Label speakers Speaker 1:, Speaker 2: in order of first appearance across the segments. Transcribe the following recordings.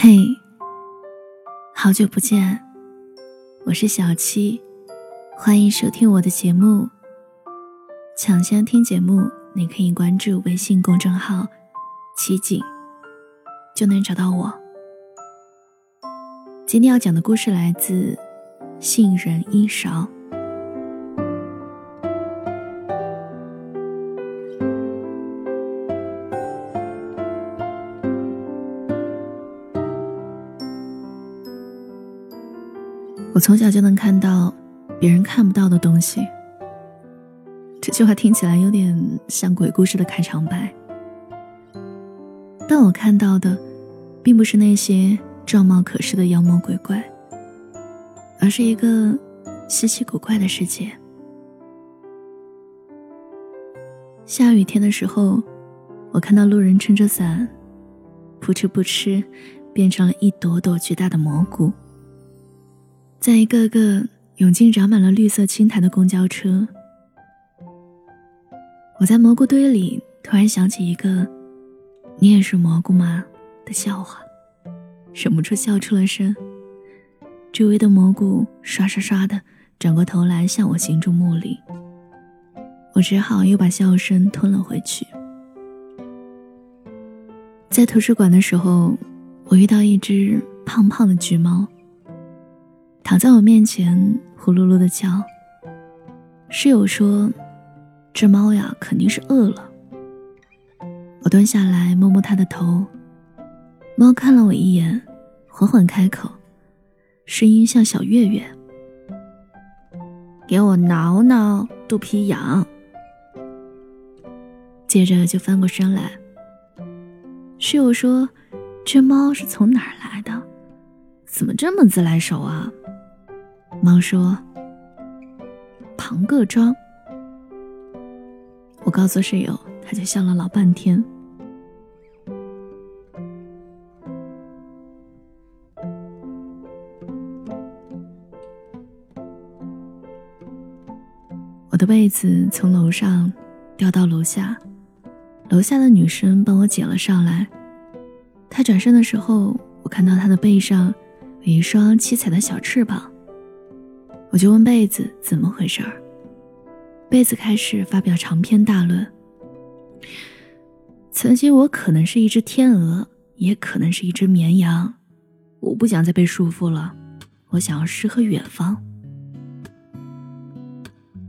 Speaker 1: 嘿，好久不见，我是小七，欢迎收听我的节目。抢先听节目，你可以关注微信公众号“奇景”，就能找到我。今天要讲的故事来自《杏仁一勺》。我从小就能看到别人看不到的东西。这句话听起来有点像鬼故事的开场白，但我看到的，并不是那些状貌可视的妖魔鬼怪，而是一个稀奇古怪的世界。下雨天的时候，我看到路人撑着伞，扑哧扑哧，变成了一朵朵巨大的蘑菇。在一个个涌进长满了绿色青苔的公交车，我在蘑菇堆里突然想起一个“你也是蘑菇吗”的笑话，忍不住笑出了声。周围的蘑菇刷刷刷的转过头来向我行注目礼，我只好又把笑声吞了回去。在图书馆的时候，我遇到一只胖胖的橘猫。躺在我面前，呼噜噜的叫。室友说：“这猫呀，肯定是饿了。”我蹲下来摸摸它的头，猫看了我一眼，缓缓开口，声音像小月月：“给我挠挠，肚皮痒。”接着就翻过身来。室友说：“这猫是从哪儿来的？怎么这么自来熟啊？”猫说：“庞各庄。”我告诉室友，他就笑了老半天。我的被子从楼上掉到楼下，楼下的女生帮我捡了上来。她转身的时候，我看到她的背上有一双七彩的小翅膀。我就问被子怎么回事儿，被子开始发表长篇大论。曾经我可能是一只天鹅，也可能是一只绵羊，我不想再被束缚了，我想要诗和远方。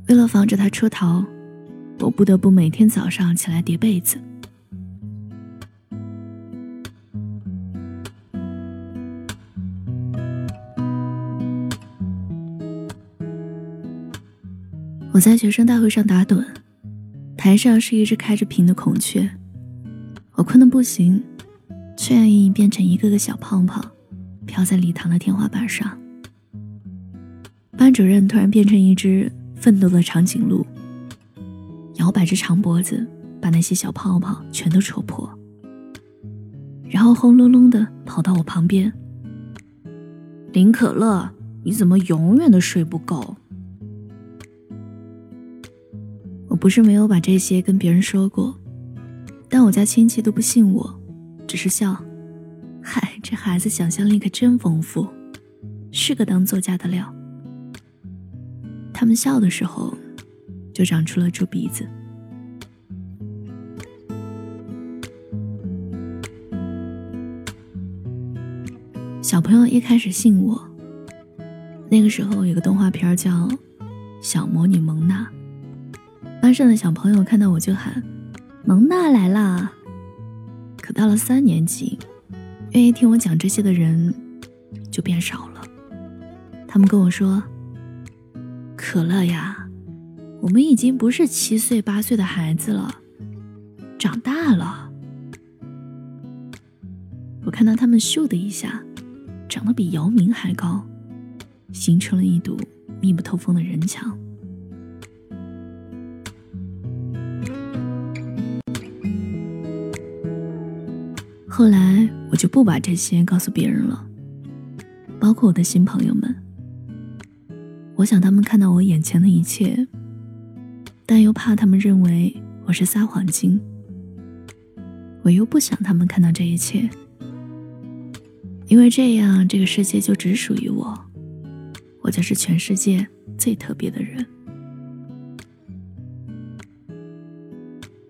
Speaker 1: 为了防止它出逃，我不得不每天早上起来叠被子。我在学生大会上打盹，台上是一只开着屏的孔雀，我困得不行，却愿意变成一个个小泡泡，飘在礼堂的天花板上。班主任突然变成一只愤怒的长颈鹿，摇摆着长脖子，把那些小泡泡全都戳破，然后轰隆隆的跑到我旁边。林可乐，你怎么永远都睡不够？不是没有把这些跟别人说过，但我家亲戚都不信我，只是笑。嗨，这孩子想象力可真丰富，是个当作家的料。他们笑的时候，就长出了猪鼻子。小朋友一开始信我，那个时候有个动画片叫《小魔女蒙娜》。班上的小朋友看到我就喊：“蒙娜来啦！”可到了三年级，愿意听我讲这些的人就变少了。他们跟我说：“可乐呀，我们已经不是七岁八岁的孩子了，长大了。”我看到他们咻的一下，长得比姚明还高，形成了一堵密不透风的人墙。后来我就不把这些告诉别人了，包括我的新朋友们。我想他们看到我眼前的一切，但又怕他们认为我是撒谎精。我又不想他们看到这一切，因为这样这个世界就只属于我，我就是全世界最特别的人。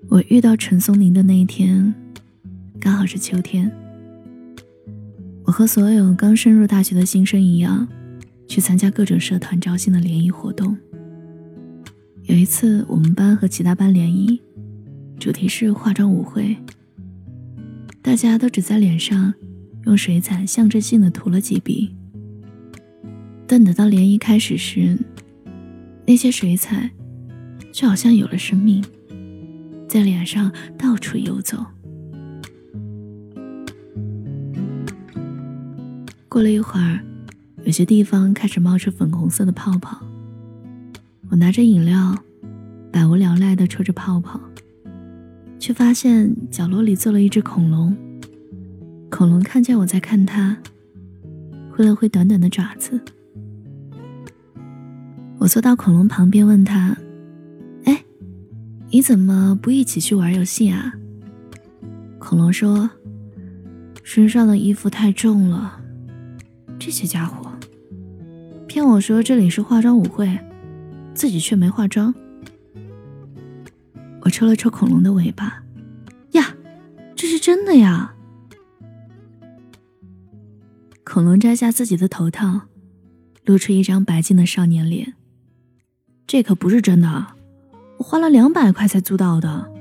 Speaker 1: 我遇到陈松宁的那一天，刚好是秋天。我和所有刚升入大学的新生一样，去参加各种社团招新的联谊活动。有一次，我们班和其他班联谊，主题是化妆舞会。大家都只在脸上用水彩象征性的涂了几笔，但等到联谊开始时，那些水彩就好像有了生命。在脸上到处游走。过了一会儿，有些地方开始冒出粉红色的泡泡。我拿着饮料，百无聊赖地抽着泡泡，却发现角落里坐了一只恐龙。恐龙看见我在看它，挥了挥短短的爪子。我坐到恐龙旁边，问他。哎你怎么不一起去玩游戏啊？恐龙说：“身上的衣服太重了。”这些家伙骗我说这里是化妆舞会，自己却没化妆。我抽了抽恐龙的尾巴，呀，这是真的呀！恐龙摘下自己的头套，露出一张白净的少年脸。这可不是真的。我花了两百块才租到的。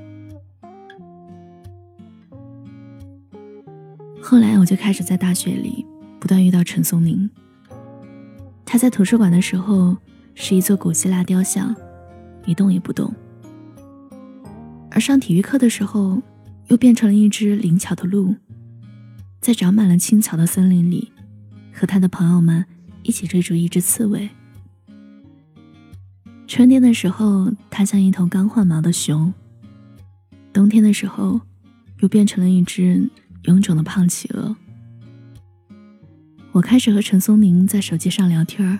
Speaker 1: 后来我就开始在大学里不断遇到陈松宁。他在图书馆的时候是一座古希腊雕像，一动也不动；而上体育课的时候，又变成了一只灵巧的鹿，在长满了青草的森林里，和他的朋友们一起追逐一只刺猬。春天的时候，它像一头刚换毛的熊；冬天的时候，又变成了一只臃肿的胖企鹅。我开始和陈松宁在手机上聊天儿，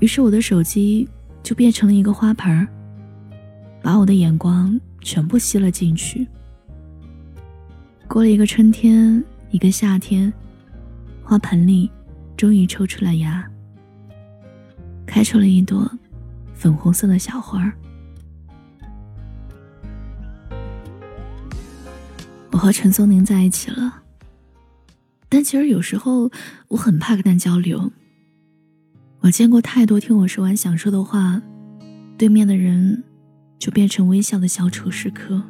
Speaker 1: 于是我的手机就变成了一个花盆儿，把我的眼光全部吸了进去。过了一个春天，一个夏天，花盆里终于抽出了芽，开出了一朵。粉红色的小花儿，我和陈松宁在一起了。但其实有时候我很怕跟他交流。我见过太多听我说完想说的话，对面的人就变成微笑的小丑时刻。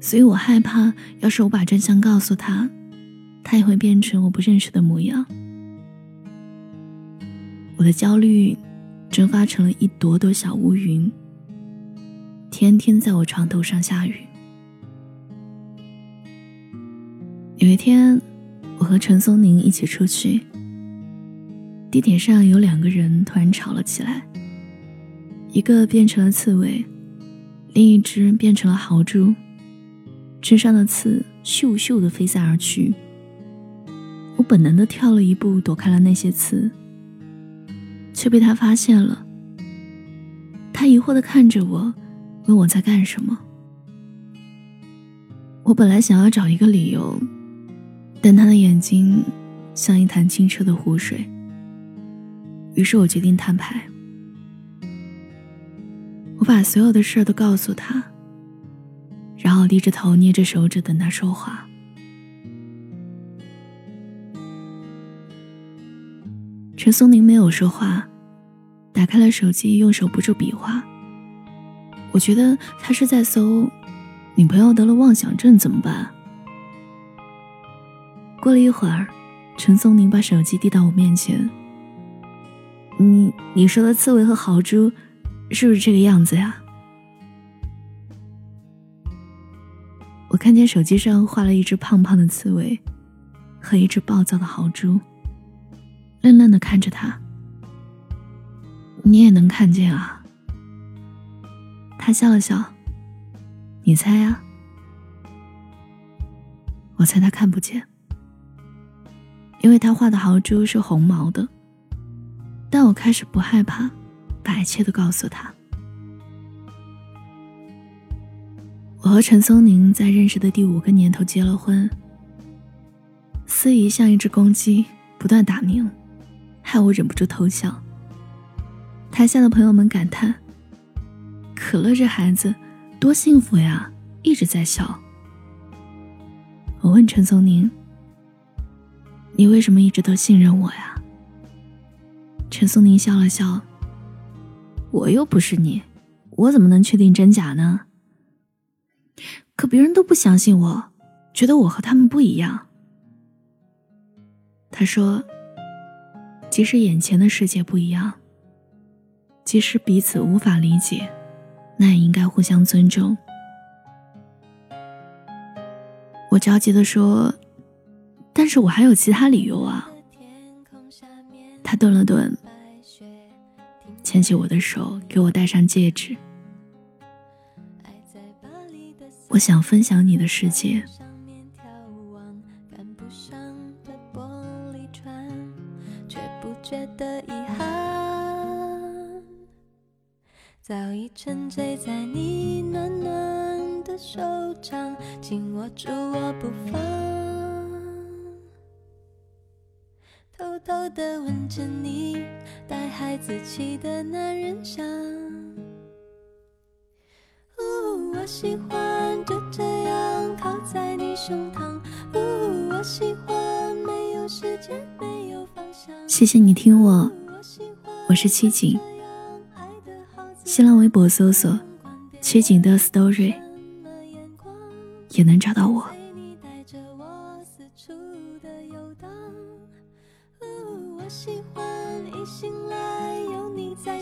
Speaker 1: 所以我害怕，要是我把真相告诉他，他也会变成我不认识的模样。我的焦虑。蒸发成了一朵朵小乌云，天天在我床头上下雨。天，我和陈松宁一起出去，地铁上有两个人突然吵了起来，一个变成了刺猬，另一只变成了豪猪，身上的刺咻咻的飞散而去。我本能的跳了一步，躲开了那些刺。却被他发现了。他疑惑的看着我，问我在干什么。我本来想要找一个理由，但他的眼睛像一潭清澈的湖水。于是我决定摊牌。我把所有的事都告诉他，然后低着头捏着手指等他说话。陈松宁没有说话，打开了手机，用手不住比划。我觉得他是在搜“女朋友得了妄想症怎么办”。过了一会儿，陈松宁把手机递到我面前：“你你说的刺猬和豪猪，是不是这个样子呀？”我看见手机上画了一只胖胖的刺猬，和一只暴躁的豪猪。愣愣的看着他，你也能看见啊？他笑了笑，你猜啊？我猜他看不见，因为他画的豪猪是红毛的。但我开始不害怕，把一切都告诉他。我和陈松宁在认识的第五个年头结了婚。
Speaker 2: 司仪像一只公鸡，不断打鸣，害我忍不住偷笑。台下的朋友们感叹：“可乐这孩子多幸福呀，一直在笑。”我问陈松宁：“你为什么一直都信任我呀？”陈松宁笑了笑：“我又不是你，我怎么能确定真假呢？可别人都不相信我，觉得我和他们不一样。”他说：“即使眼前的世界不一样，即使彼此无法理解，那也应该互相尊重。”我着急的说：“但是我还有其他理由啊。”他顿了顿，牵起我的手，给我戴上戒指。我想分享你的世界。早已沉醉在你暖暖的手掌，紧握住我不放，的吻着你带孩子气的男人香。呜，我喜欢就这样靠在你胸膛。呜，我喜欢没有时间，没有方向。谢谢你听我，我是七景。新浪微博搜索“七景的 story”，也能找到。我